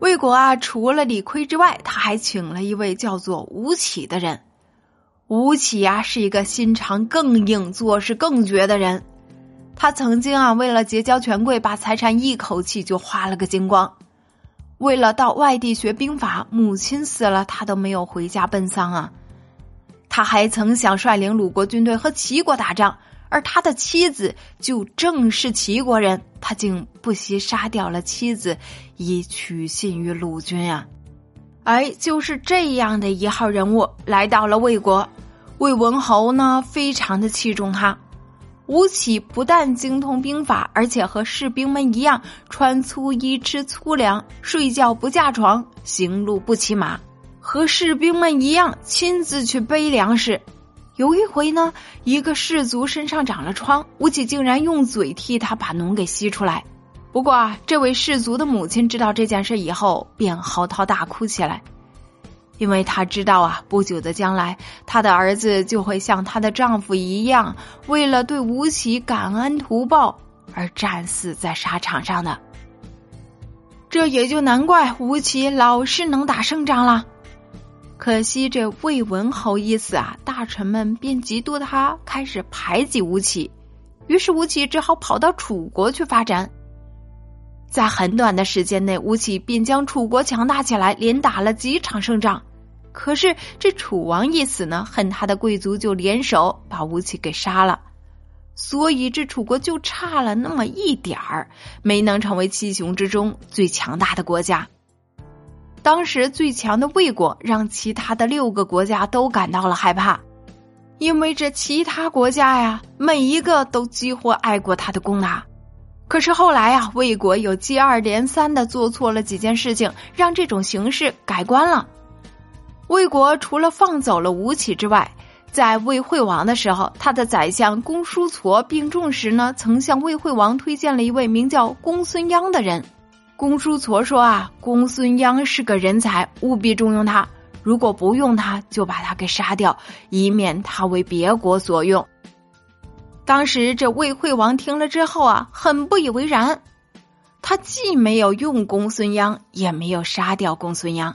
魏国啊，除了李悝之外，他还请了一位叫做吴起的人。吴起呀，是一个心肠更硬、做事更绝的人。他曾经啊，为了结交权贵，把财产一口气就花了个精光。为了到外地学兵法，母亲死了，他都没有回家奔丧啊。他还曾想率领鲁国军队和齐国打仗，而他的妻子就正是齐国人，他竟不惜杀掉了妻子，以取信于鲁军啊！哎，就是这样的一号人物来到了魏国，魏文侯呢，非常的器重他。吴起不但精通兵法，而且和士兵们一样穿粗衣、吃粗粮、睡觉不架床、行路不骑马，和士兵们一样亲自去背粮食。有一回呢，一个士卒身上长了疮，吴起竟然用嘴替他把脓给吸出来。不过啊，这位士卒的母亲知道这件事以后，便嚎啕大哭起来。因为她知道啊，不久的将来，她的儿子就会像她的丈夫一样，为了对吴起感恩图报而战死在沙场上的。这也就难怪吴起老是能打胜仗了。可惜这魏文侯一死啊，大臣们便嫉妒他，开始排挤吴起。于是吴起只好跑到楚国去发展。在很短的时间内，吴起便将楚国强大起来，连打了几场胜仗。可是这楚王一死呢，恨他的贵族就联手把吴起给杀了，所以这楚国就差了那么一点儿，没能成为七雄之中最强大的国家。当时最强的魏国让其他的六个国家都感到了害怕，因为这其他国家呀，每一个都几乎挨过他的攻打。可是后来啊，魏国又接二连三的做错了几件事情，让这种形势改观了。魏国除了放走了吴起之外，在魏惠王的时候，他的宰相公叔痤病重时呢，曾向魏惠王推荐了一位名叫公孙鞅的人。公叔痤说啊，公孙鞅是个人才，务必重用他。如果不用他，就把他给杀掉，以免他为别国所用。当时这魏惠王听了之后啊，很不以为然，他既没有用公孙鞅，也没有杀掉公孙鞅。